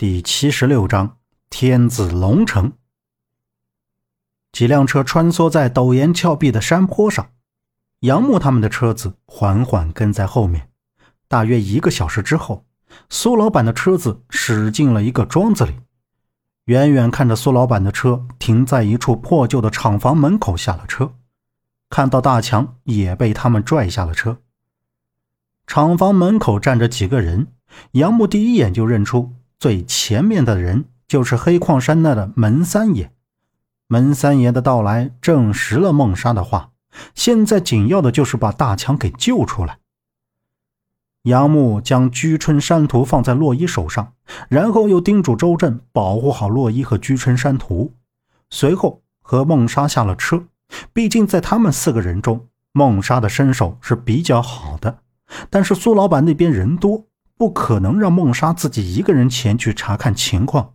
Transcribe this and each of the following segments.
第七十六章天子龙城。几辆车穿梭在陡岩峭壁的山坡上，杨木他们的车子缓缓跟在后面。大约一个小时之后，苏老板的车子驶进了一个庄子里。远远看着苏老板的车停在一处破旧的厂房门口，下了车，看到大强也被他们拽下了车。厂房门口站着几个人，杨木第一眼就认出。最前面的人就是黑矿山那的门三爷。门三爷的到来证实了孟莎的话，现在紧要的就是把大强给救出来。杨木将居春山图放在洛伊手上，然后又叮嘱周震保护好洛伊和居春山图。随后和孟莎下了车。毕竟在他们四个人中，孟莎的身手是比较好的，但是苏老板那边人多。不可能让孟莎自己一个人前去查看情况。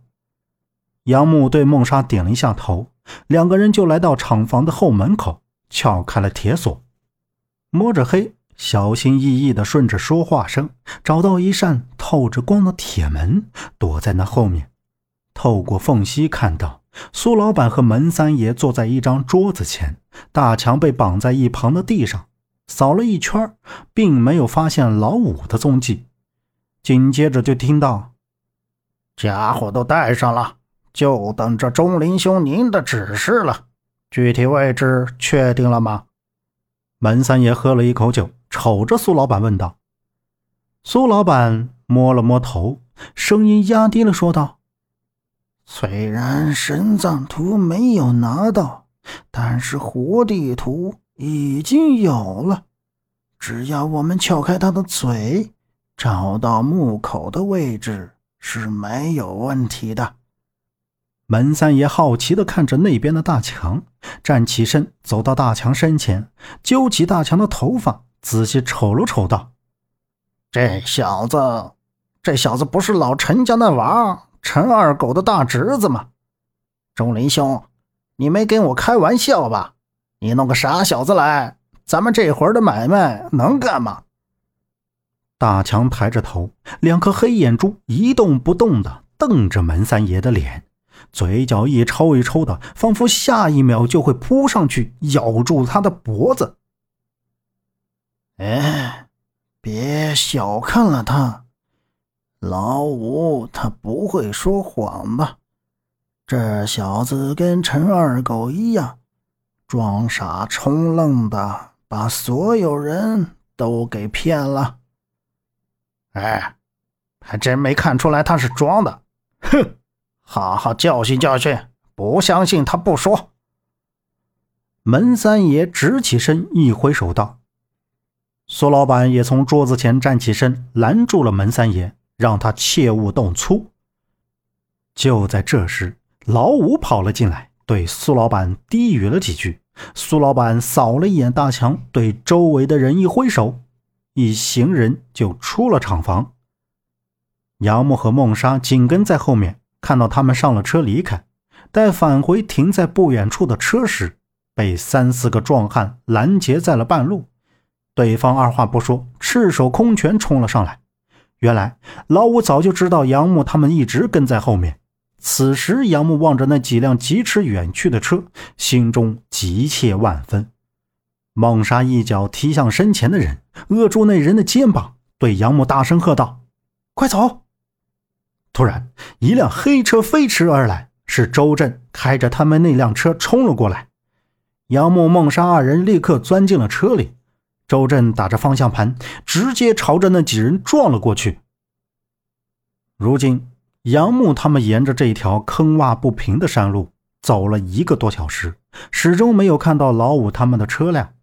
杨木对孟莎点了一下头，两个人就来到厂房的后门口，撬开了铁锁，摸着黑，小心翼翼地顺着说话声找到一扇透着光的铁门，躲在那后面。透过缝隙看到苏老板和门三爷坐在一张桌子前，大强被绑在一旁的地上，扫了一圈，并没有发现老五的踪迹。紧接着就听到，家伙都带上了，就等着钟林兄您的指示了。具体位置确定了吗？门三爷喝了一口酒，瞅着苏老板问道。苏老板摸了摸头，声音压低了说道：“虽然神藏图没有拿到，但是活地图已经有了。只要我们撬开他的嘴。”找到墓口的位置是没有问题的。门三爷好奇地看着那边的大强，站起身走到大强身前，揪起大强的头发，仔细瞅了瞅，道：“这小子，这小子不是老陈家那娃陈二狗的大侄子吗？钟林兄，你没跟我开玩笑吧？你弄个傻小子来，咱们这会儿的买卖能干吗？”大强抬着头，两颗黑眼珠一动不动地瞪着门三爷的脸，嘴角一抽一抽的，仿佛下一秒就会扑上去咬住他的脖子。哎，别小看了他，老五他不会说谎吧？这小子跟陈二狗一样，装傻充愣的，把所有人都给骗了。哎，还真没看出来他是装的。哼，好好教训教训，不相信他不说。门三爷直起身，一挥手道：“苏老板也从桌子前站起身，拦住了门三爷，让他切勿动粗。”就在这时，老五跑了进来，对苏老板低语了几句。苏老板扫了一眼大强，对周围的人一挥手。一行人就出了厂房，杨木和孟莎紧跟在后面，看到他们上了车离开，待返回停在不远处的车时，被三四个壮汉拦截在了半路。对方二话不说，赤手空拳冲了上来。原来老五早就知道杨木他们一直跟在后面。此时杨木望着那几辆疾驰远去的车，心中急切万分。孟莎一脚踢向身前的人，扼住那人的肩膀，对杨木大声喝道：“快走！”突然，一辆黑车飞驰而来，是周震开着他们那辆车冲了过来。杨木、孟莎二人立刻钻进了车里，周震打着方向盘，直接朝着那几人撞了过去。如今，杨木他们沿着这一条坑洼不平的山路走了一个多小时，始终没有看到老五他们的车辆。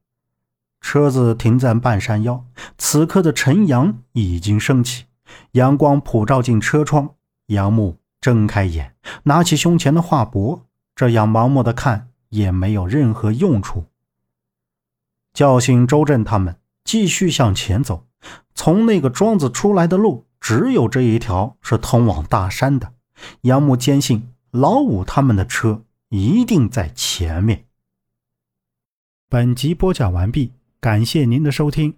车子停在半山腰，此刻的晨阳已经升起，阳光普照进车窗。杨木睁开眼，拿起胸前的画帛，这样盲目的看也没有任何用处。叫醒周震他们，继续向前走。从那个庄子出来的路，只有这一条是通往大山的。杨木坚信老五他们的车一定在前面。本集播讲完毕。感谢您的收听。